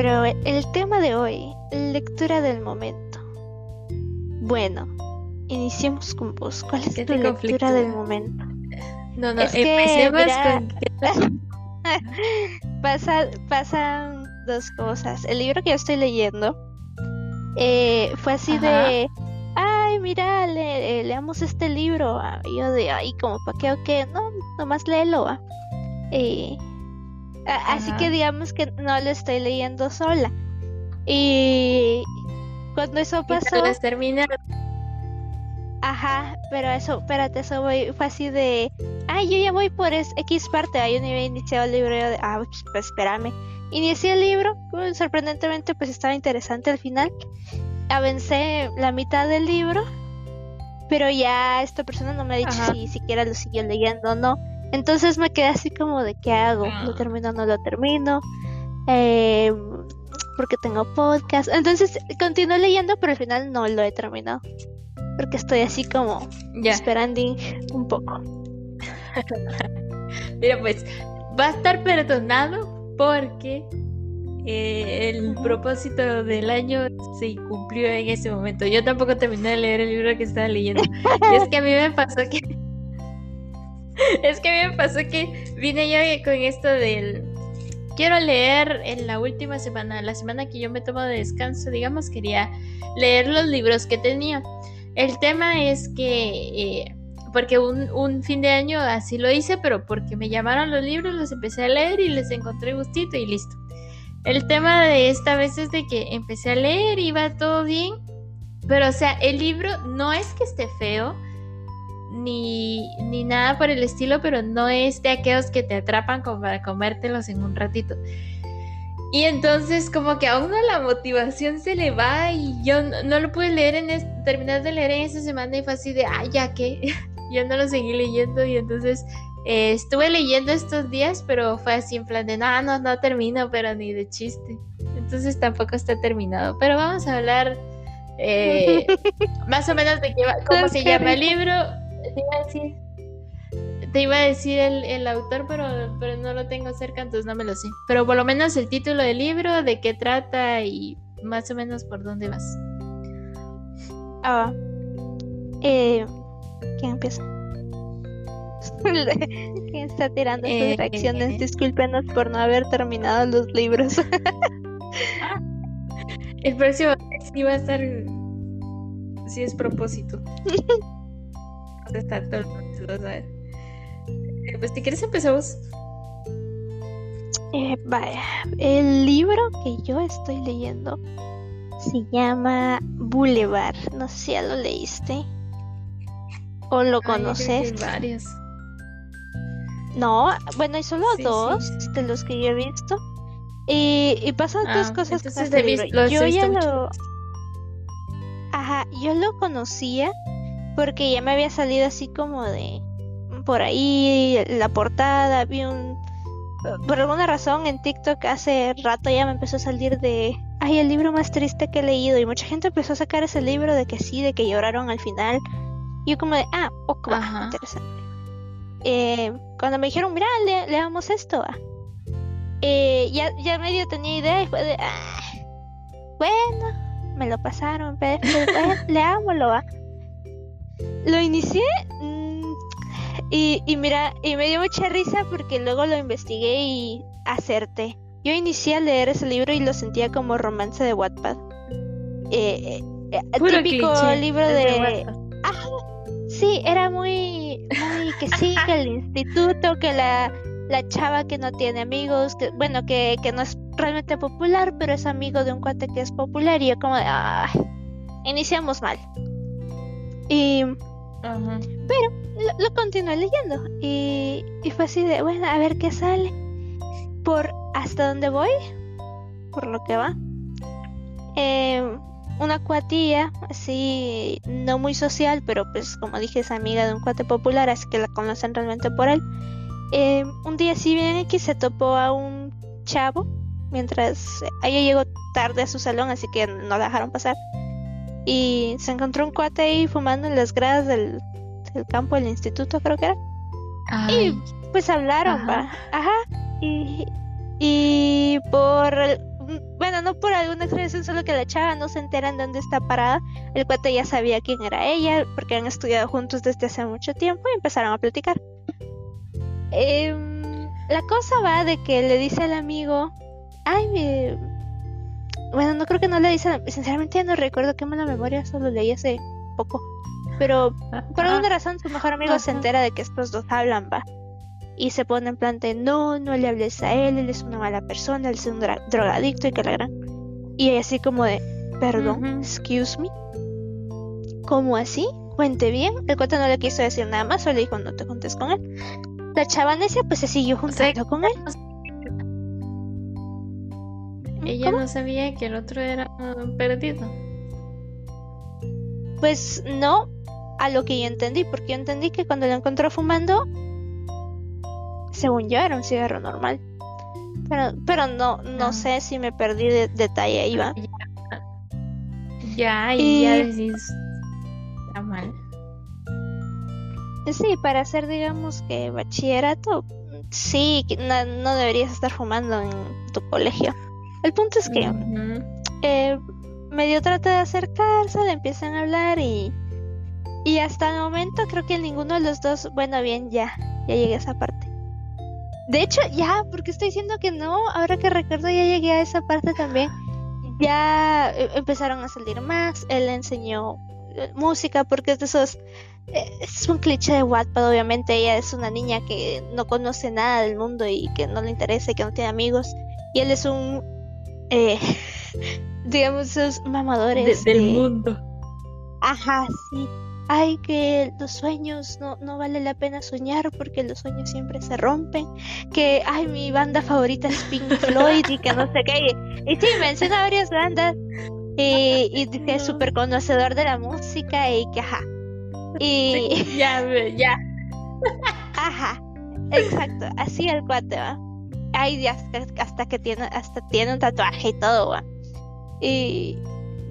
pero el tema de hoy, lectura del momento. Bueno, iniciemos con vos. ¿Cuál es tu lectura del momento? No, no, empecemos con... Pasa, pasan dos cosas. El libro que yo estoy leyendo eh, fue así de, ay, mira, le, leamos este libro. Ah, y yo de, ay, como para qué o qué, no, nomás léelo. Ah". así que digamos que no lo estoy leyendo sola. Y cuando eso pasó... Ajá, pero eso, espérate, eso voy, fue así de, ay, yo ya voy por X parte, ahí no había iniciado el libro, de, ah, pues, pues espérame. Inicié el libro, pues, sorprendentemente pues estaba interesante al final. Avancé la mitad del libro, pero ya esta persona no me ha dicho si siquiera lo siguió leyendo o no. Entonces me quedé así como de qué hago, lo ah. termino o no lo termino, eh, porque tengo podcast. Entonces continué leyendo, pero al final no lo he terminado porque estoy así como esperando un poco. Mira, pues va a estar perdonado porque eh, el propósito del año se cumplió en ese momento. Yo tampoco terminé de leer el libro que estaba leyendo. y es que a mí me pasó que. es que me pasó que vine yo con esto del. Quiero leer en la última semana, la semana que yo me tomo de descanso, digamos, quería leer los libros que tenía. El tema es que, eh, porque un, fin de año así lo hice, pero porque me llamaron los libros, los empecé a leer y les encontré gustito y listo. El tema de esta vez es de que empecé a leer, y iba todo bien, pero o sea, el libro no es que esté feo, ni, ni nada por el estilo, pero no es de aquellos que te atrapan como para comértelos en un ratito. Y entonces como que a uno la motivación se le va y yo no, lo pude leer en terminar de leer en esa semana y fue así de, ay, ya que, yo no lo seguí leyendo y entonces eh, estuve leyendo estos días, pero fue así en plan de, no, no, no termino, pero ni de chiste. Entonces tampoco está terminado, pero vamos a hablar eh, más o menos de qué cómo se llama el libro. Te te iba a decir el, autor, pero, pero no lo tengo cerca, entonces no me lo sé. Pero por lo menos el título del libro, de qué trata y más o menos por dónde vas. Ah, eh, ¿quién empieza? ¿Quién está tirando sus eh, reacciones? Eh, Discúlpenos por no haber terminado los libros. el próximo sí va a estar. Si es propósito. Está todo el pues si quieres empezamos. Eh, vaya, el libro que yo estoy leyendo se llama Boulevard. No sé si ya lo leíste o lo conoces. varios. No, bueno, hay solo dos de los que yo he visto. Y, y pasan dos ah, cosas con este libro. yo ya lo. Ajá, yo lo conocía porque ya me había salido así como de por ahí la portada, vi un... Por alguna razón en TikTok hace rato ya me empezó a salir de... Ay, el libro más triste que he leído y mucha gente empezó a sacar ese libro de que sí, de que lloraron al final. Y yo como de, ah, ok, interesante. Eh, cuando me dijeron, mira, leamos esto, eh, ya, ya medio tenía idea y fue de, ah, bueno, me lo pasaron, pero, leámoslo, ¿va? Lo inicié, y, y mira, y me dio mucha risa porque luego lo investigué y acerté. Yo inicié a leer ese libro y lo sentía como romance de Wattpad. Eh, eh, típico libro de... sí, era muy, muy que sí, que el instituto, que la, la chava que no tiene amigos, que bueno, que, que no es realmente popular, pero es amigo de un cuate que es popular y yo como de, iniciamos mal. Y pero lo, continué leyendo y, fue así de, bueno, a ver qué sale. Por hasta dónde voy, por lo que va. Em, una cuatía, así, no muy social, pero pues como dije es amiga de un cuate popular, así que la conocen realmente por él. Em, un día si bien X se topó a un chavo, mientras ella llegó tarde a su salón, así que no la dejaron pasar y se encontró un cuate ahí fumando en las gradas del, campo del instituto, creo que era. Y pues hablaron, Ajá. Y, y por bueno, no por alguna expresión, solo que la chava no se entera en dónde está parada. El cuate ya sabía quién era ella, porque han estudiado juntos desde hace mucho tiempo y empezaron a platicar. Em, la cosa va de que le dice al amigo, ay, me... bueno, no creo que no le dice, sinceramente ya no recuerdo qué mala memoria, solo leí hace poco. Pero por alguna razón su mejor amigo se entera de que estos dos hablan, va y se pone en plan de no, no le hables a él, él es una mala persona, él es un drogadicto y que la gran. Y así como de, perdón, excuse me. ¿Cómo así? Cuente bien. El cuate no le quiso decir nada más, solo le dijo no te juntes con él. La chavanesia pues se siguió juntando con él. Ella no sabía que el otro era perdido. Pues no, a lo que yo entendí, porque yo entendí que cuando lo encontró fumando, según yo era un cigarro normal. Pero, pero no, no ah. sé si me perdí de detalle ahí va. Ya, y ya decís está mal. Sí, para hacer digamos que bachillerato, sí, no, no deberías estar fumando en tu colegio. El punto es que eh, medio trata de acercarse, le empiezan a hablar y, y hasta el momento creo que ninguno de los dos, bueno, bien, ya, ya llegué a esa parte. De hecho, ya, porque estoy diciendo que no, ahora que recuerdo ya llegué a esa parte también. Ya eh, empezaron a salir más, él le enseñó eh, música porque es de esos es un cliché de Wattpad obviamente ella es una niña que no conoce nada del mundo y que no le interesa y que no tiene amigos y él es un digamos esos mamadores del mundo ajá sí ay, que los sueños no, no vale la pena soñar porque los sueños siempre se rompen, que, ay, mi banda favorita es Pink Floyd y que no sé qué. Y, sí, menciona varias bandas y, y dice es súper conocedor de la música y que, ajá. Y... Ya, ya. Ajá, exacto, así el cuate, va. Ay, hasta, hasta que tiene, hasta tiene un tatuaje y todo, va. Y,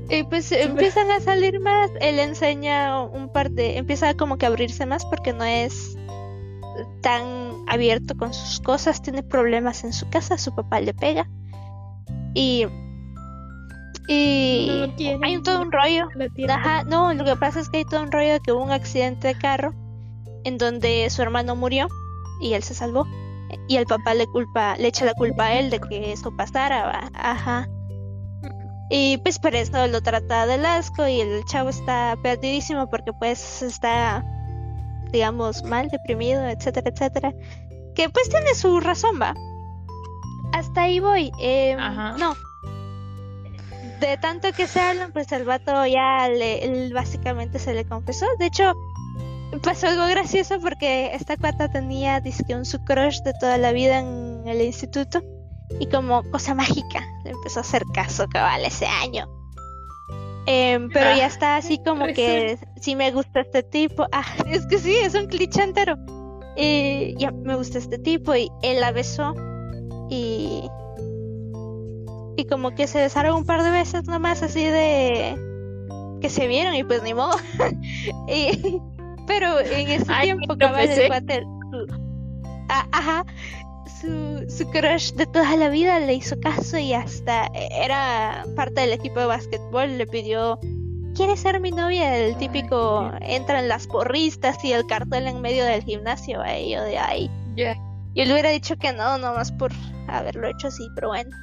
y pues empiezan a salir más, él enseña un par de, empieza como que a abrirse más porque no es tan abierto con sus cosas, tiene problemas en su casa, su papá le pega. Y y hay todo un rollo. Ajá, no, lo que pasa es que hay todo un rollo de que hubo un accidente de carro en donde su hermano murió y él se salvó y el papá le culpa, le echa la culpa a él de que eso pasara, ajá. Y pues por eso lo trata del asco y el chavo está perdidísimo porque pues está, digamos, mal, deprimido, etcétera, etcétera. Que pues tiene su razón, va. Hasta ahí voy. Em, no. De tanto que se hablan, pues el vato ya le, básicamente se le confesó. De hecho, pasó algo gracioso porque esta cuata tenía, dice un su crush de toda la vida en el instituto y como cosa mágica le empezó a hacer caso cabal ese año. Em, pero ya está así como que sí me gusta este tipo. Ah, es que sí, es un cliché entero. Y ya me gusta este tipo y él la besó y y como que se besaron un par de veces nomás así de que se vieron y pues ni modo. pero en ese tiempo cabal el cuate ah, ajá su, su crush de toda la vida le hizo caso y hasta era parte del equipo de básquetbol, le pidió, ¿quieres ser mi novia? El típico, entran las porristas y el cartel en medio del gimnasio, a ello de ahí. Yo le hubiera dicho que no, nomás por haberlo hecho así, pero bueno.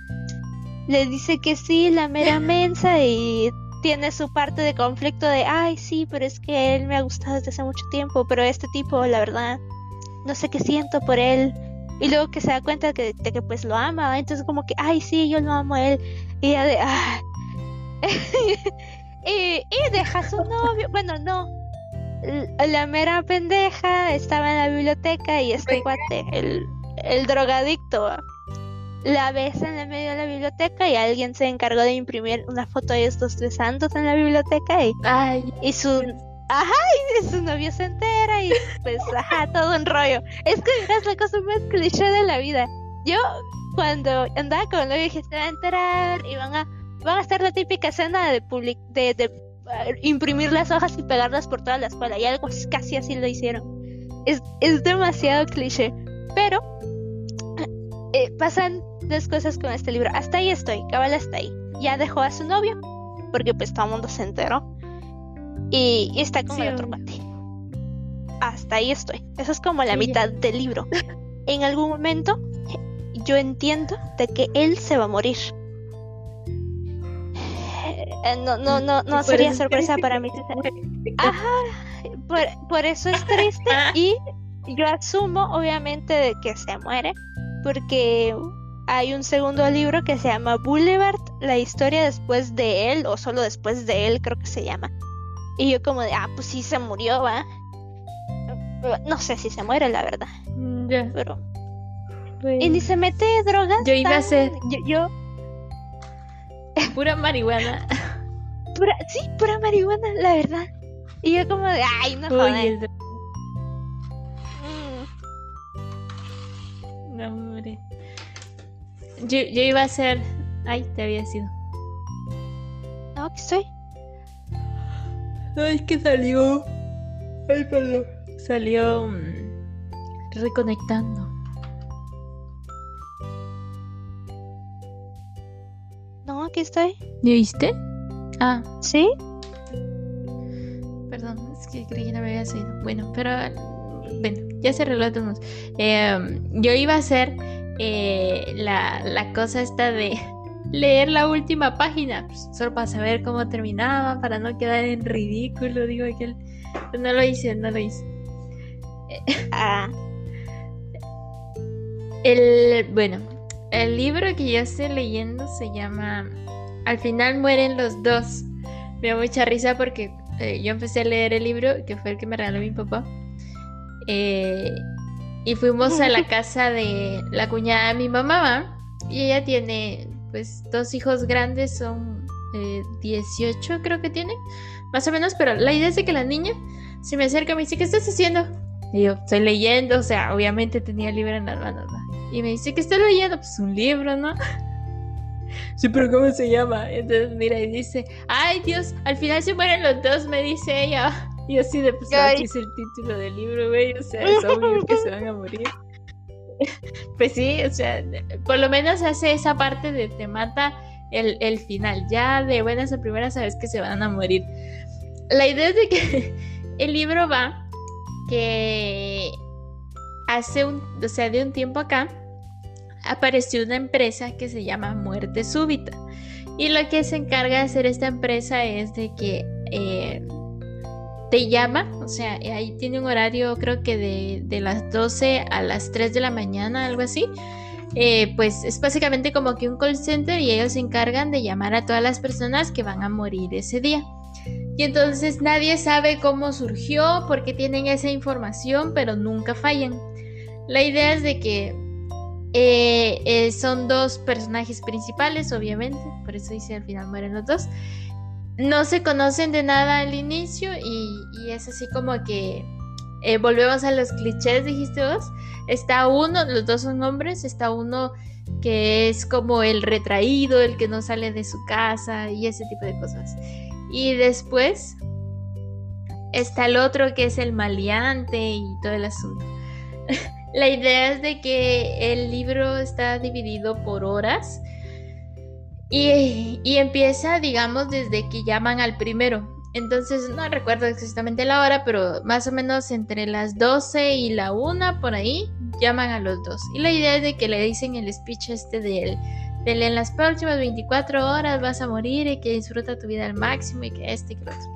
Le dice que sí, la mera mensa y tiene su parte de conflicto de, ay, sí, pero es que él me ha gustado desde hace mucho tiempo, pero este tipo, la verdad, no sé qué siento por él y luego que se da cuenta de que, pues lo ama, entonces como que, ay, sí, yo lo amo a él. Y ella de, ah. y, deja a su novio, bueno, no. La mera pendeja estaba en la biblioteca y este cuate, el, el drogadicto, la besa en el medio de la biblioteca y alguien se encargó de imprimir una foto de estos tres santos en la biblioteca y, Ay, y su Ajá, y su novio se entera y pues, ajá, todo un rollo. Es que es la cosa más cliché de la vida. Yo, cuando andaba con el novio, dije, se va a enterar y van a, van a hacer la típica escena de, public de, de uh, imprimir las hojas y pegarlas por toda la escuela. Y algo casi así lo hicieron. Es, es demasiado cliché. Pero eh, pasan dos cosas con este libro. Hasta ahí estoy, cabal hasta ahí. Ya dejó a su novio, porque pues todo el mundo se enteró. Y, está con el otro cuate. Hasta ahí estoy. Eso es como la mitad del libro. En algún momento yo entiendo de que él se va a morir. Eh, no, no, no, no sería sorpresa para mí. Ajá, por, por eso es triste y yo asumo obviamente de que se muere porque hay un segundo libro que se llama Boulevard, la historia después de él, o solo después de él, creo que se llama. Y yo como de, ah, pues sí se murió, va. No sé si se muere, la verdad. Mm, ya. Pero... Pues y ni se mete drogas. Yo iba a ser... Yo... Pura marihuana. Pura... Sí, pura marihuana, la verdad. Y yo como de, ay, no jodas. Yo, yo iba a ser. Ay, te había sido. No, que estoy. Ay, que salió. Ay, perdón. Salió. Mm, reconectando. No, aquí estoy. ¿Me viste? Ah. ¿Sí? Perdón, es que creí que no me había sido. Bueno, pero. Bueno, ya se arregló todos. Eh, yo iba a ser eh, la, la, cosa esta de leer la última página, pues, solo para saber cómo terminaba, para no quedar en ridículo, digo que no lo hice, no lo hice. Ah. El, bueno, el libro que yo estoy leyendo se llama Al final mueren los dos. Me da mucha risa porque eh, yo empecé a leer el libro, que fue el que me regaló mi papá. Eh, y fuimos a la casa de la cuñada de mi mamá, y ella tiene pues dos hijos grandes, son 18 eh, creo que tiene, más o menos, pero la idea es de que la niña se me acerca y me dice, ¿qué estás haciendo? Y yo, estoy leyendo, o sea, obviamente tenía el libro en las manos, Y me dice, ¿qué estoy leyendo? Pues un libro, ¿no? Sí, pero ¿cómo se llama? Entonces mira y dice, ay Dios, al final se mueren los dos, me dice ella. Y así de pues es el título del libro, güey. O sea, es obvio que se van a morir. pues sí, o sea, por lo menos hace esa parte de te mata el, el final. Ya de buenas a primeras sabes que se van a morir. La idea es de que el libro va que hace un, o sea, de un tiempo acá apareció una empresa que se llama Muerte Súbita. Y lo que se encarga de hacer esta empresa es de que eh, te llama, o sea, eh, ahí tiene un horario creo que de, las 12 a las 3 de la mañana, algo así. Eh, pues es básicamente como que un call center y ellos se encargan de llamar a todas las personas que van a morir ese día. Y entonces nadie sabe cómo surgió, porque tienen esa información, pero nunca fallan. La idea es de que eh, son dos personajes principales, obviamente, por eso dice al final mueren los dos no se conocen de nada al inicio y, es así como que eh, volvemos a los clichés, dijiste vos. Está uno, los dos son hombres, está uno que es como el retraído, el que no sale de su casa y ese tipo de cosas. Y después está el otro que es el maleante y todo el asunto. La idea es de que el libro está dividido por horas y, empieza, digamos, desde que llaman al primero. Entonces, no recuerdo exactamente la hora, pero más o menos entre las 12 y la 1 por ahí, llaman a los dos. Y la idea es de que le dicen el speech este de él. De en las próximas 24 horas vas a morir y que disfruta tu vida al máximo y que este y que lo otro.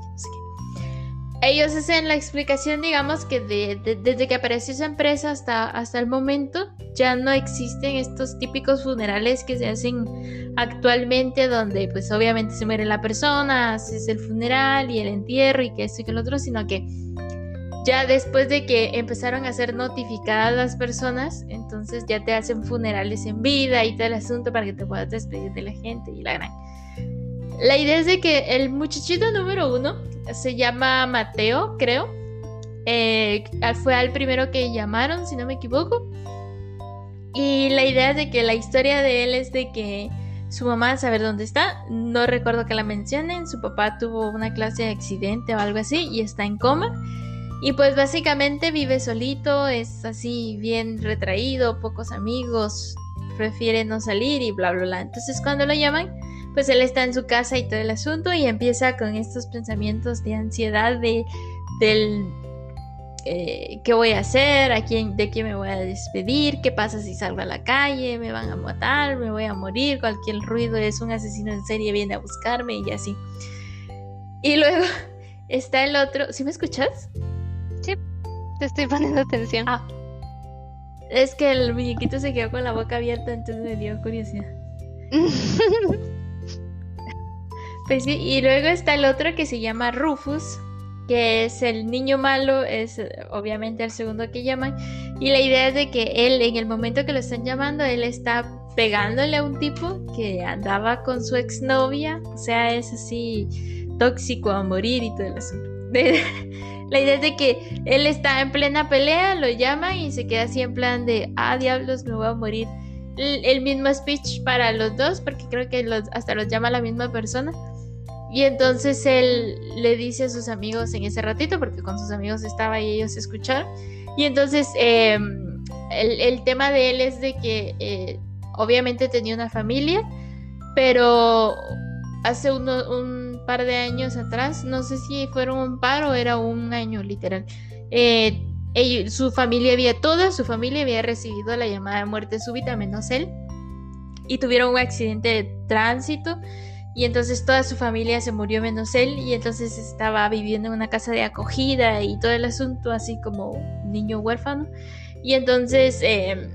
Ellos hacen la explicación, digamos, que desde que apareció esa empresa hasta, hasta el momento ya no existen estos típicos funerales que se hacen actualmente donde pues obviamente se muere la persona, haces el funeral y el entierro y que esto y que lo otro, sino que ya después de que empezaron a ser notificadas las personas, entonces ya te hacen funerales en vida y todo el asunto para que te puedas despedir de la gente y la gran. La idea es de que el muchachito número uno se llama Mateo, creo. Eh, fue al primero que llamaron, si no me equivoco. Y la idea es de que la historia de él es de que su mamá saber dónde está. No recuerdo que la mencionen. Su papá tuvo una clase de accidente o algo así y está en coma. Y pues básicamente vive solito, es así bien retraído, pocos amigos, prefiere no salir y bla, bla, bla. Entonces cuando lo llaman, pues él está en su casa y todo el asunto y empieza con estos pensamientos de ansiedad de, del eh, qué voy a hacer, ¿A quién, de quién me voy a despedir, qué pasa si salgo a la calle, me van a matar, me voy a morir, cualquier ruido es un asesino en serie, viene a buscarme y así. Y luego está el otro, ¿sí me escuchas? Sí, te estoy poniendo atención. Ah, es que el muñequito se quedó con la boca abierta, entonces me dio curiosidad. pues sí, y luego está el otro que se llama Rufus, que es el niño malo, es obviamente el segundo que llaman. Y la idea es de que él, en el momento que lo están llamando, él está pegándole a un tipo que andaba con su exnovia. O sea, es así tóxico a morir y todo el asunto. la idea es de que él está en plena pelea, lo llama y se queda así en plan de, ah, diablos, me voy a morir. El, mismo speech para los dos, porque creo que hasta los llama la misma persona. Y entonces él le dice a sus amigos en ese ratito, porque con sus amigos estaba y ellos escucharon. Y entonces em, el, tema de él es de que eh, obviamente tenía una familia, pero hace un par de años atrás, no sé si fueron un par o era un año literal, eh, su familia había, toda su familia había recibido la llamada de muerte súbita, menos él, y tuvieron un accidente de tránsito y entonces toda su familia se murió menos él y entonces estaba viviendo en una casa de acogida y todo el asunto así como niño huérfano. Y entonces em,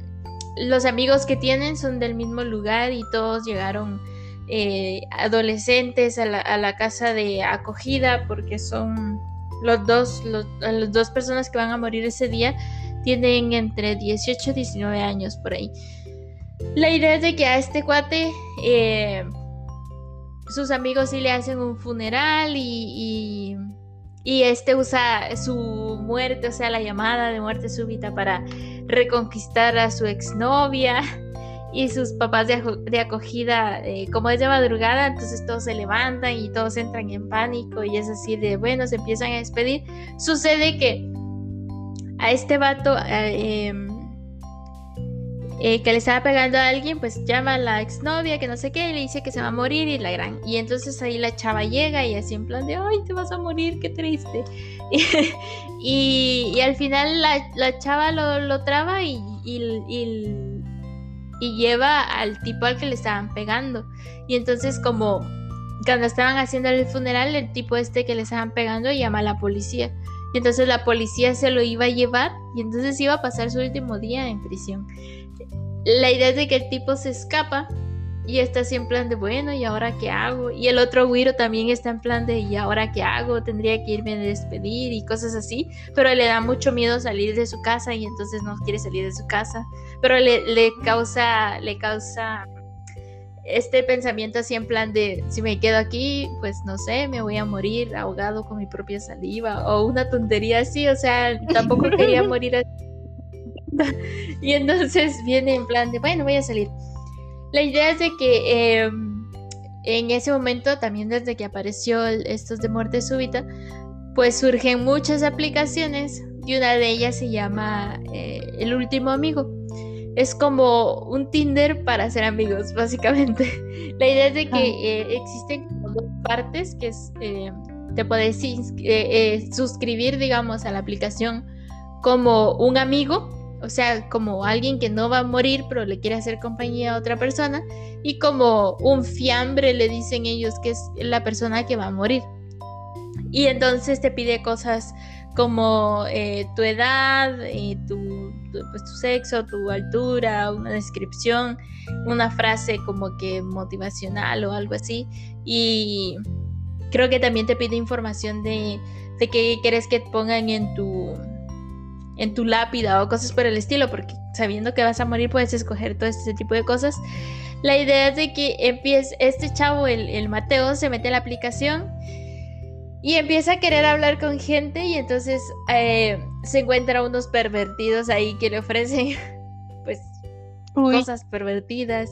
los amigos que tienen son del mismo lugar y todos llegaron eh, adolescentes a la, casa de acogida porque son los dos, los, dos personas que van a morir ese día tienen entre 18 y 19 años por ahí. La idea es de que a este cuate... Eh, sus amigos sí le hacen un funeral y, y, este usa su muerte, o sea, la llamada de muerte súbita para reconquistar a su exnovia y sus papás de, acogida, eh, como es de madrugada, entonces todos se levantan y todos entran en pánico y es así de, bueno, se empiezan a despedir. Sucede que a este vato... Em, eh, que le estaba pegando a alguien, pues llama a la exnovia, que no sé qué, y le dice que se va a morir y la gran. Y entonces ahí la chava llega y así en plan de, ay, te vas a morir, qué triste. y, al final la, chava lo, traba y, y, lleva al tipo al que le estaban pegando. Y entonces como cuando estaban haciendo el funeral, el tipo este que le estaban pegando llama a la policía. Y entonces la policía se lo iba a llevar y entonces iba a pasar su último día en prisión la idea es de que el tipo se escapa y está así en plan de, bueno, ¿y ahora qué hago? Y el otro güiro también está en plan de, ¿y ahora qué hago? Tendría que irme a despedir y cosas así, pero le da mucho miedo salir de su casa y entonces no quiere salir de su casa, pero le, le causa, le causa este pensamiento así en plan de, si me quedo aquí, pues no sé, me voy a morir ahogado con mi propia saliva o una tontería así, o sea, tampoco quería morir así y entonces viene en plan de, bueno, voy a salir. La idea es de que em, en ese momento, también desde que apareció estos de muerte súbita, pues surgen muchas aplicaciones y una de ellas se llama eh, El último amigo. Es como un Tinder para ser amigos, básicamente. La idea es de que eh, existen dos partes, que es, eh, te puedes suscribir, digamos, a la aplicación como un amigo o sea, como alguien que no va a morir, pero le quiere hacer compañía a otra persona, y como un fiambre le dicen ellos que es la persona que va a morir. Y entonces te pide cosas como eh, tu edad, y tu, pues, tu sexo, tu altura, una descripción, una frase como que motivacional o algo así. Y creo que también te pide información de, de qué quieres que pongan en tu en tu lápida o cosas por el estilo, porque sabiendo que vas a morir puedes escoger todo este tipo de cosas. La idea es de que empiece, este chavo, el, Mateo, se mete en la aplicación y empieza a querer hablar con gente y entonces eh, se encuentra unos pervertidos ahí que le ofrecen pues cosas pervertidas.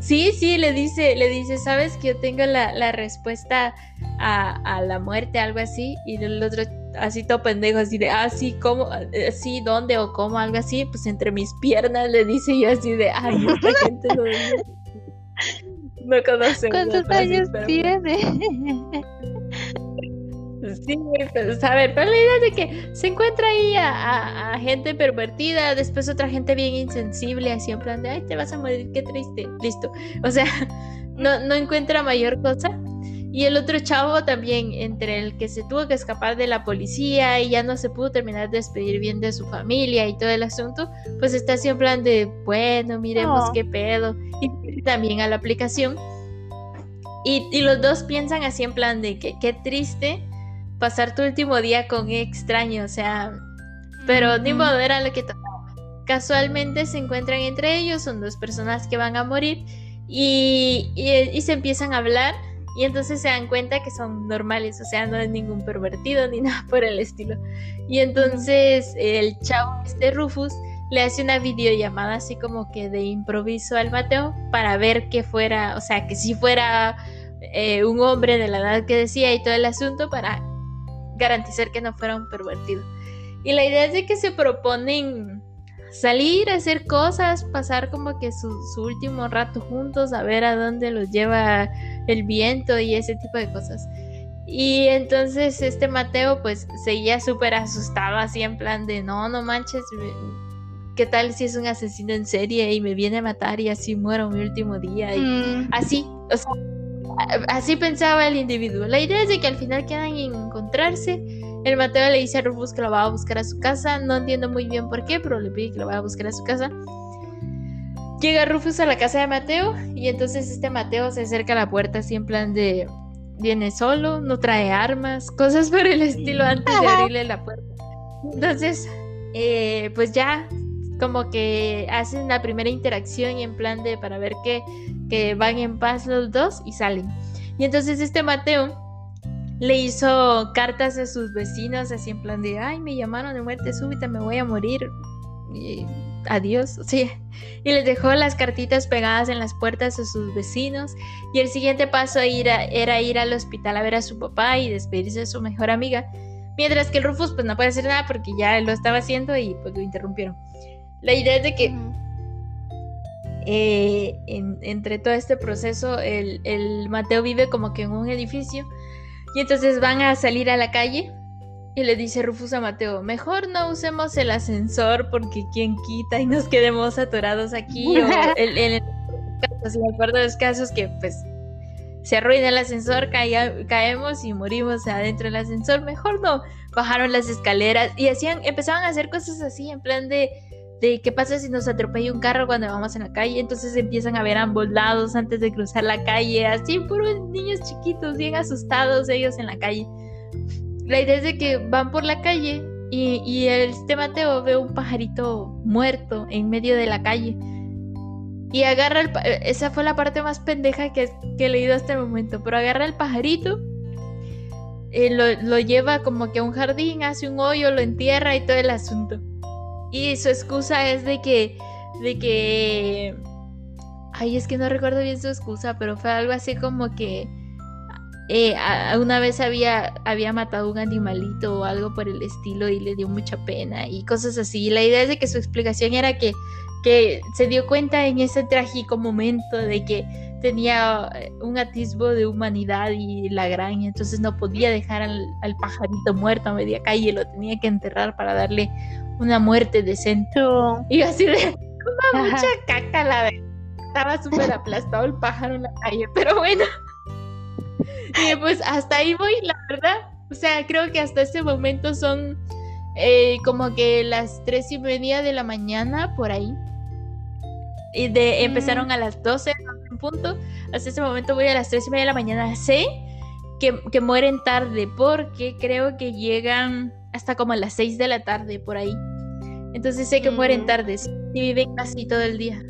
sí, sí, le dice, le dice, sabes que yo tengo la, respuesta a, a, la muerte, algo así, y el otro así todo pendejo, así de, ah, sí, ¿cómo? Eh, sí, ¿dónde o cómo? Algo así, pues entre mis piernas le dice yo así de, ay, esta gente no, no conoce. ¿Cuántos años tiene? Sí, pues, a ver, pero la idea es de que se encuentra ahí a, gente pervertida, después otra gente bien insensible, así en plan de, ay, te vas a morir, qué triste, listo. O sea, no, no encuentra mayor cosa. Y el otro chavo también, entre el que se tuvo que escapar de la policía y ya no se pudo terminar de despedir bien de su familia y todo el asunto, pues está así en plan de, bueno, miremos qué pedo. Y también a la aplicación. Y, y, los dos piensan así en plan de que qué triste pasar tu último día con extraño, o sea, pero ni modo era lo que tocaba. Casualmente se encuentran entre ellos, son dos personas que van a morir y, y, se empiezan a hablar y entonces se dan cuenta que son normales, o sea, no es ningún pervertido ni nada por el estilo. Y entonces el chavo, este Rufus, le hace una videollamada así como que de improviso al Mateo para ver que fuera, o sea, que si fuera eh, un hombre de la edad que decía y todo el asunto para garantizar que no fuera un pervertido. Y la idea es de que se proponen salir a hacer cosas, pasar como que su, último rato juntos, a ver a dónde los lleva el viento y ese tipo de cosas. Y entonces este Mateo pues seguía súper asustado así en plan de no, no manches, ¿qué tal si es un asesino en serie y me viene a matar y así muero mi último día? Y mm. así, o sea, Así pensaba el individuo. La idea es de que al final quedan en encontrarse. El Mateo le dice a Rufus que lo va a buscar a su casa. No entiendo muy bien por qué, pero le pide que lo vaya a buscar a su casa. Llega Rufus a la casa de Mateo y entonces este Mateo se acerca a la puerta así en plan de viene solo, no trae armas, cosas por el estilo antes de abrirle la puerta. Entonces, eh, pues ya como que hacen la primera interacción y en plan de para ver que, que van en paz los dos y salen. Y entonces este Mateo le hizo cartas a sus vecinos así en plan de, ay, me llamaron de muerte súbita, me voy a morir. Y, adiós, sí. Y les dejó las cartitas pegadas en las puertas a sus vecinos. Y el siguiente paso era, era ir al hospital a ver a su papá y despedirse de su mejor amiga. Mientras que el Rufus pues no puede hacer nada porque ya lo estaba haciendo y pues lo interrumpieron. La idea es de que eh, entre todo este proceso, el, Mateo vive como que en un edificio y entonces van a salir a la calle y le dice Rufus a Mateo, mejor no usemos el ascensor porque quien quita y nos quedemos atorados aquí. o el, el, me acuerdo de los casos que pues se arruina el ascensor, caemos y morimos adentro del ascensor, mejor no. Bajaron las escaleras y hacían, empezaban a hacer cosas así en plan de de qué pasa si nos atropella un carro cuando vamos en la calle, entonces empiezan a ver ambos lados antes de cruzar la calle, así puros niños chiquitos, bien asustados ellos en la calle. La idea es de que van por la calle y, y este Mateo ve un pajarito muerto en medio de la calle. Y agarra el... Esa fue la parte más pendeja que, he leído hasta el momento, pero agarra el pajarito, eh, lo, lo lleva como que a un jardín, hace un hoyo, lo entierra y todo el asunto. Y su excusa es de que, de que, ay, es que no recuerdo bien su excusa, pero fue algo así como que eh, una vez había, había matado un animalito o algo por el estilo y le dio mucha pena y cosas así. La idea es de que su explicación era que, que se dio cuenta en ese trágico momento de que tenía eh, un atisbo de humanidad y la gran, entonces no podía dejar al, al, pajarito muerto a media calle, lo tenía que enterrar para darle una muerte decente. Y así de una mucha caca, la verdad. Estaba súper aplastado el pájaro en la calle, pero bueno. Y pues hasta ahí voy, la verdad. O sea, creo que hasta este momento son eh, como que las tres y media de la mañana, por ahí. Y de, empezaron mm. a las 12 en punto. Hasta ese momento voy a las tres y media de la mañana. Sé que, que mueren tarde porque creo que llegan hasta como a las 6 de la tarde por ahí. Entonces sé que mueren tardes y viven casi todo el día.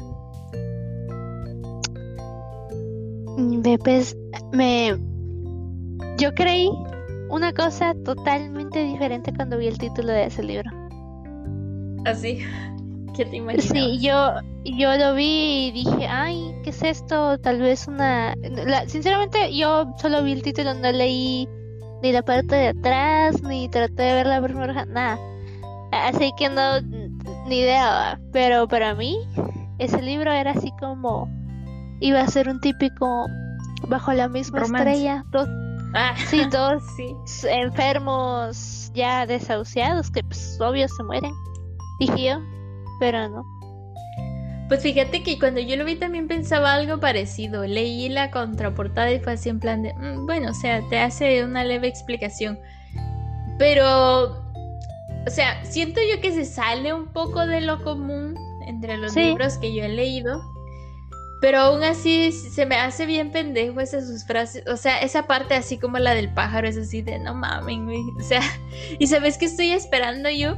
Pues me yo creí una cosa totalmente diferente cuando vi el título de ese libro. Así. ¿Qué te imaginas? Sí, yo yo lo vi y dije, "Ay, ¿qué es esto? Tal vez una sinceramente yo solo vi el título, no leí ni la parte de atrás, ni traté de ver la primera, nada. Así que no, ni idea, pero para mí ese libro era así como iba a ser un típico bajo la misma estrella, dos, ah, sí, dos enfermos ya desahuciados que pues obvio se mueren, dije yo, pero no. Pues fíjate que cuando yo lo vi también pensaba algo parecido. Leí la contraportada y fue así en plan de, mm, bueno, o sea, te hace una leve explicación. Pero, o sea, siento yo que se sale un poco de lo común entre los libros que yo he leído. Pero aún así se me hace bien pendejo esas sus frases. O sea, esa parte así como la del pájaro es así de no mames, güey. O sea, ¿y sabes qué estoy esperando yo?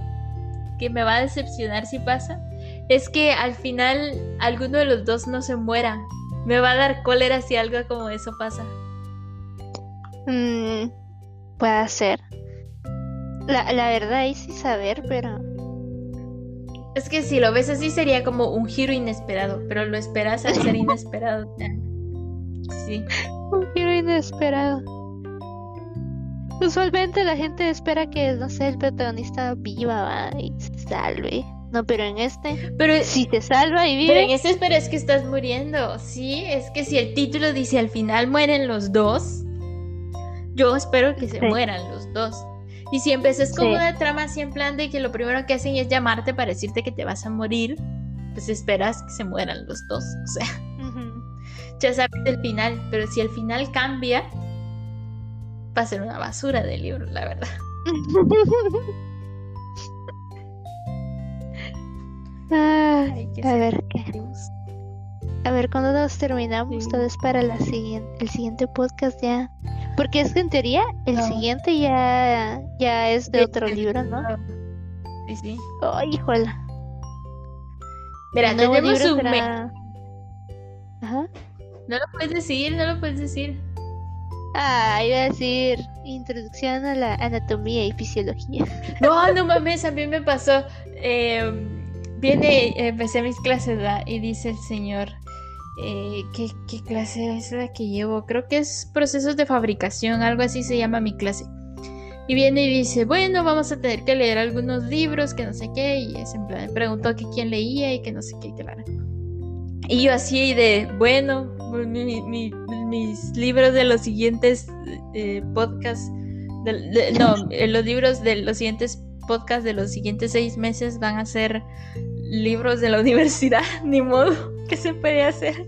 Que me va a decepcionar si pasa es que al final alguno de los dos no se muera. Me va a dar cólera si algo como eso pasa. Mm, puede ser. La, la verdad ahí sí saber, pero... Es que si lo ves así sería como un giro inesperado, pero lo esperas al ser inesperado. Sí. Un giro inesperado. Usualmente la gente espera que, no sé, el protagonista viva y se salve. No, pero en este, pero si te salva y vive. Pero en este, pero es que estás muriendo. Sí, es que si el título dice al final mueren los dos, yo espero que se mueran los dos. Y si empezas con una trama así en plan de que lo primero que hacen es llamarte para decirte que te vas a morir, pues esperas que se mueran los dos. O sea, ya sabes el final, pero si el final cambia, va a ser una basura de libro, la verdad. a ver qué. A ver cuándo nos terminamos. Todo es para la siguiente, el siguiente podcast ya. Porque es que en teoría el siguiente ya, ya es de otro libro, ¿no? Sí, sí. Ay, híjola. Mira, tenemos un Ajá. No lo puedes decir, no lo puedes decir. Ah, iba a decir introducción a la anatomía y fisiología. No, no mames, a mí me pasó. Eh, Viene, empecé mis clases y dice el señor, eh, ¿qué, clase es la que llevo? Creo que es procesos de fabricación, algo así se llama mi clase. Y viene y dice, bueno, vamos a tener que leer algunos libros, que no sé qué, y es en plan, preguntó que quién leía y que no sé qué, claro. Y yo así de, bueno, mis libros de los siguientes eh, podcasts, no, los libros de los siguientes podcasts de los siguientes seis meses van a ser libros de la universidad, ni modo, ¿qué se puede hacer?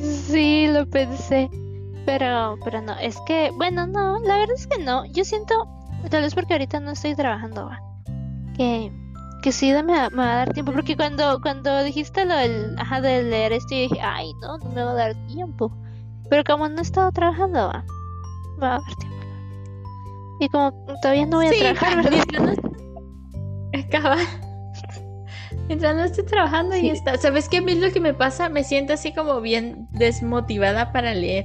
Sí, lo pensé, pero, pero no, es que, bueno, no, la verdad es que no, yo siento, tal vez porque ahorita no estoy trabajando, que, que sí me, va a dar tiempo, porque cuando, cuando dijiste lo del, ajá, de leer esto, yo dije, ay, no, no me va a dar tiempo, pero como no he estado trabajando, va, me va a dar tiempo. Y como todavía no voy a trabajar, ¿verdad? Acaba. Mientras no estoy trabajando y está. ¿Sabes qué? A mí lo que me pasa, me siento así como bien desmotivada para leer.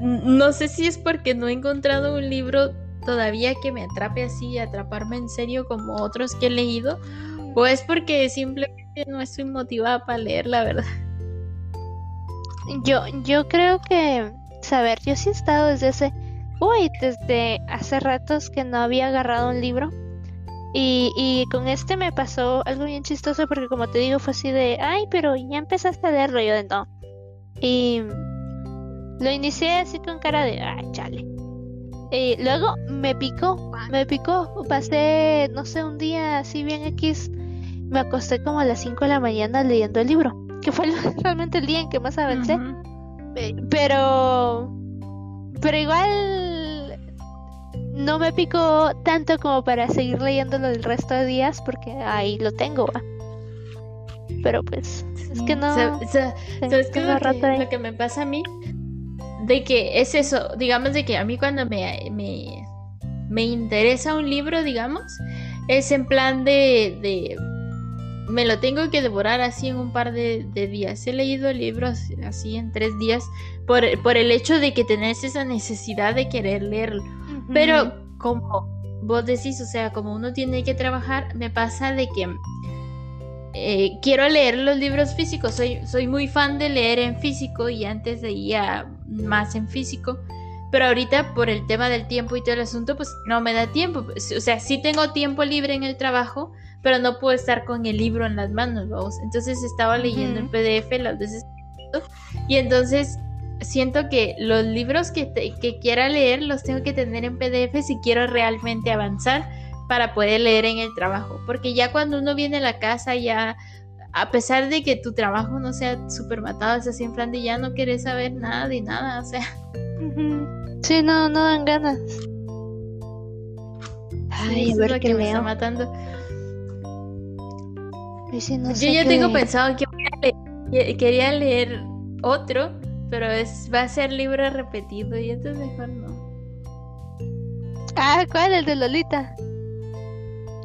No sé si es porque no he encontrado un libro todavía que me atrape así, atraparme en serio como otros que he leído, o es porque simplemente no estoy motivada para leer, la verdad. Yo, yo creo que, saber, yo sí he estado desde ese, uy, desde hace ratos que no había agarrado un libro y, y con este me pasó algo bien chistoso porque como te digo fue así de, ay, pero ya empezaste a leerlo yo de no. Y lo inicié así con cara de, ay, chale. Y luego me picó, me picó. Pasé, no sé, un día así bien X. Me acosté como a las 5 de la mañana leyendo el libro, que fue realmente el día en que más avancé. Pero, pero igual no me picó tanto como para seguir leyéndolo el resto de días porque ahí lo tengo. Pero pues, es que no. ¿Sabes qué es lo que, me pasa a mí? De que es eso, digamos, de que a mí cuando me, me, me interesa un libro, digamos, es en plan de, de me lo tengo que devorar así en un par de, de, días. He leído libros así en tres días por, por, el hecho de que tenés esa necesidad de querer leerlo. Pero como vos decís, o sea, como uno tiene que trabajar, me pasa de que eh, quiero leer los libros físicos. Soy, soy muy fan de leer en físico y antes leía más en físico. pero ahorita por el tema del tiempo y todo el asunto, pues no me da tiempo. O sea, sí tengo tiempo libre en el trabajo, pero no puedo estar con el libro en las manos, vamos. Entonces estaba leyendo el PDF las veces y entonces siento que los libros que, que quiera leer los tengo que tener en PDF si quiero realmente avanzar para poder leer en el trabajo. Porque ya cuando uno viene a la casa, ya, a pesar de que tu trabajo no sea súper matado, es así en plan de ya no quieres saber nada de nada, o sea. Sí, no, no dan ganas. Ay, a ver qué me está matando. Yo ya tengo pensado que quería leer otro, pero es, va a ser libro repetido y entonces mejor no. Ah, ¿cuál? El de Lolita.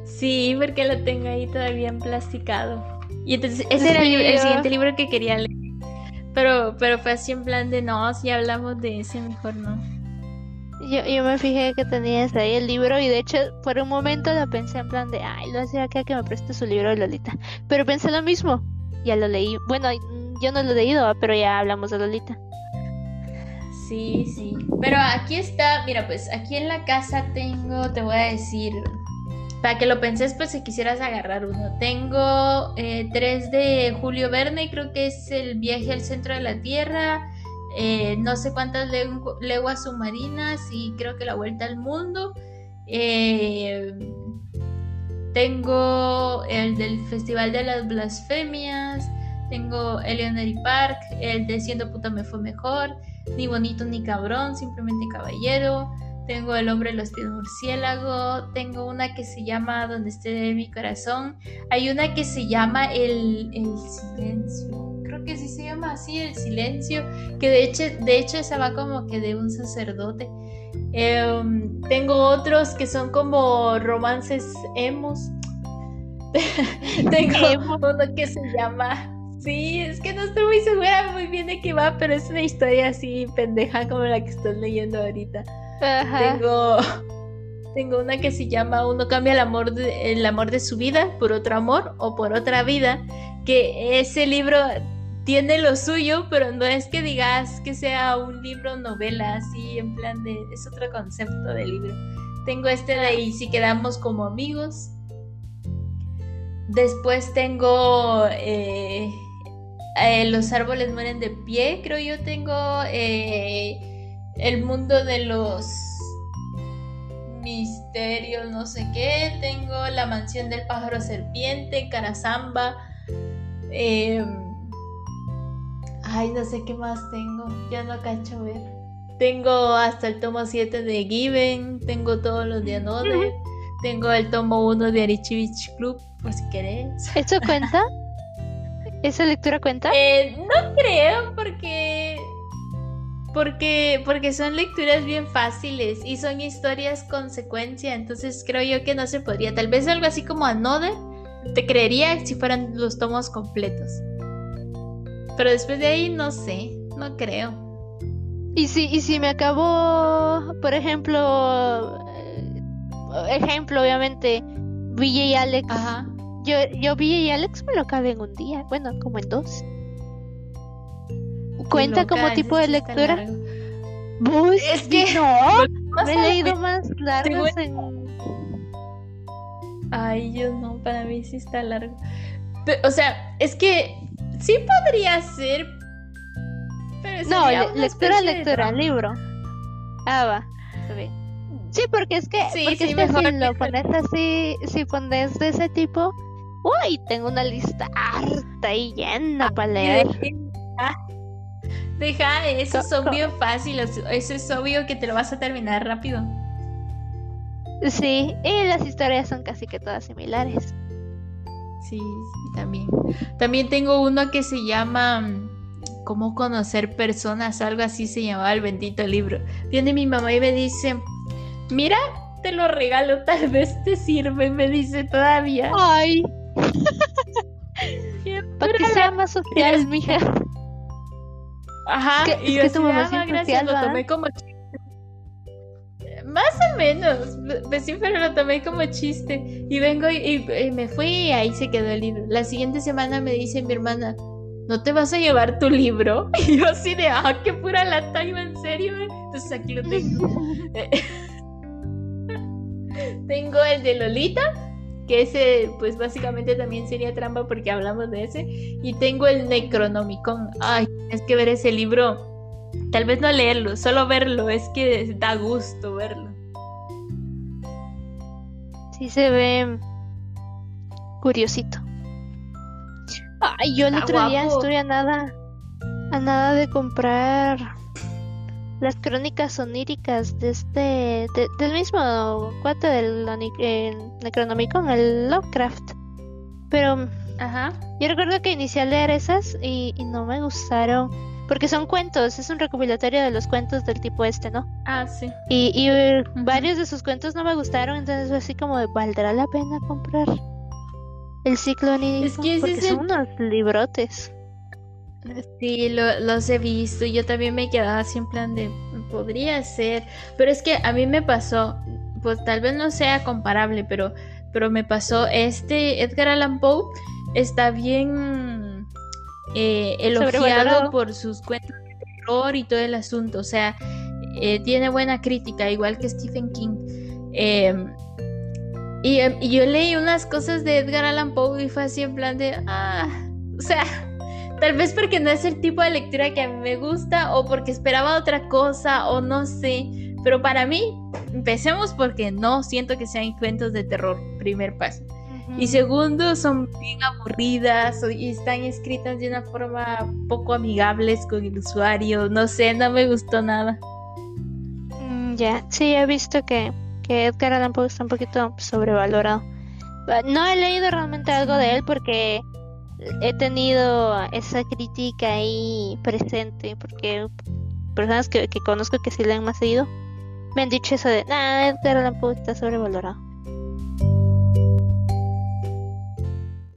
Sí, porque lo tengo ahí todavía en plasticado. Y entonces ese era el, siguiente libro que quería leer. Pero, pero fue así en plan de no, si hablamos de ese, mejor no. Yo, yo me fijé que tenías ahí el libro y de hecho por un momento lo pensé en plan de, ay, lo hacía acá que me preste su libro de Lolita. Pero pensé lo mismo. Ya lo leí. Bueno, yo no lo he leído, pero ya hablamos de Lolita. Sí, sí. Pero aquí está, mira, pues aquí en la casa tengo, te voy a decir, para que lo penses, pues si quisieras agarrar uno. Tengo eh, tres de Julio Verne, creo que es el viaje al centro de la Tierra, eh, no sé cuántas leguas submarinas y creo que la vuelta al mundo. Eh, tengo el del Festival de las Blasfemias, tengo Eleanor Park, el de Siendo puta me fue mejor, ni bonito ni cabrón, simplemente caballero. Tengo El hombre de los pies murciélago. Tengo una que se llama Donde esté mi corazón. Hay una que se llama El, silencio. Creo que sí se llama así, El silencio. Que de hecho, de hecho esa va como que de un sacerdote. Em, tengo otros que son como romances emos. tengo uno que se llama Sí, es que no estoy muy segura muy bien de qué va, pero es una historia así pendeja como la que estás leyendo ahorita. Tengo, tengo una que se llama Uno cambia el amor, de, el amor de su vida por otro amor o por otra vida, que ese libro tiene lo suyo, pero no es que digas que sea un libro novela, así en plan de, es otro concepto de libro. Tengo este de ahí, si quedamos como amigos. Después tengo eh, eh, los árboles mueren de pie, creo yo tengo eh, el mundo de los misterios, no sé qué, tengo la mansión del pájaro serpiente, Carazamba, em, ay, no sé qué más tengo, ya no cacho ver. Tengo hasta el tomo 7 de Given, tengo todos los de Another, tengo el tomo 1 de Arichivich Club, por si querés. ¿Eso cuenta? ¿Esa lectura cuenta? Eh, no creo, porque. Porque, porque son lecturas bien fáciles y son historias consecuencia, entonces creo yo que no se podría. Tal vez algo así como Another, te creería si fueran los tomos completos. Pero después de ahí no sé, no creo. Y si, y si me acabó, por ejemplo, eh, ejemplo, obviamente, y Alex. Ajá. Yo, yo y Alex me lo acabé en un día, bueno, como en dos. ¿Cuenta como tipo de lectura? es que no, me he leído más largos en... Ay, yo no, para mí sí está largo. o sea, es que sí podría ser. Pero no, lectura, lectura, libro. Ah, va. Sí, porque es que, porque es que si lo pones así, si pones de ese tipo, Uy, tengo una lista harta y llena para leer. Deja, eso es obvio fácil, eso es obvio que te lo vas a terminar rápido. Sí, y las historias son casi que todas similares. Sí, sí, también. También tengo uno que se llama mm, Cómo conocer personas, algo así se llamaba el bendito libro. Viene mi mamá y me dice, mira, te lo regalo, tal vez te sirve, me dice todavía. Ay, para que sea más social, mija. Ajá, y yo tu mamá ah, gracias, lo tomé como chiste. Más o menos, pues sí, pero lo tomé como chiste. Y vengo y, me fui y ahí se quedó el libro. La siguiente semana me dice mi hermana, ¿no te vas a llevar tu libro? Y yo así de, ah, qué pura lata, en serio. Entonces aquí lo tengo. tengo el de Lolita, que ese pues básicamente también sería trampa porque hablamos de ese. Y tengo el Necronomicon. Ay, es que ver ese libro. Tal vez no leerlo, solo verlo, es que da gusto verlo. Sí se ve curiosito. Ay, yo el otro día estoy a nada, a nada de comprar las crónicas oníricas de este, del mismo cuate del Necronomicon, el Lovecraft. Pero, ajá, yo recuerdo que inicié a leer esas y, no me gustaron. Porque son cuentos, es un recopilatorio de los cuentos del tipo este, ¿no? Ah, sí. Y, y varios de sus cuentos no me gustaron, entonces fue así como de, ¿valdrá la pena comprar el ciclo onírico? Es que porque son unos librotes. Sí, lo, los he visto. Yo también me quedaba así en plan de, podría ser. Pero es que a mí me pasó, pues tal vez no sea comparable, pero, pero me pasó, este Edgar Allan Poe está bien eh, elogiado por sus cuentos de terror y todo el asunto. O sea, eh, tiene buena crítica, igual que Stephen King. Em, y, y, yo leí unas cosas de Edgar Allan Poe y fue así en plan de, ah, o sea, Tal vez porque no es el tipo de lectura que a mí me gusta o porque esperaba otra cosa o no sé. Pero para mí, empecemos porque no siento que sean cuentos de terror, primer paso. Y segundo, son bien aburridas y están escritas de una forma poco amigables con el usuario. No sé, no me gustó nada. Mm, ya, sí, he visto que, que Edgar Allan Poe está un poquito sobrevalorado. No he leído realmente algo de él porque he tenido esa crítica ahí presente porque personas que, conozco que sí le han más seguido me han dicho eso de, nah, Edgar Allan Poe está sobrevalorado.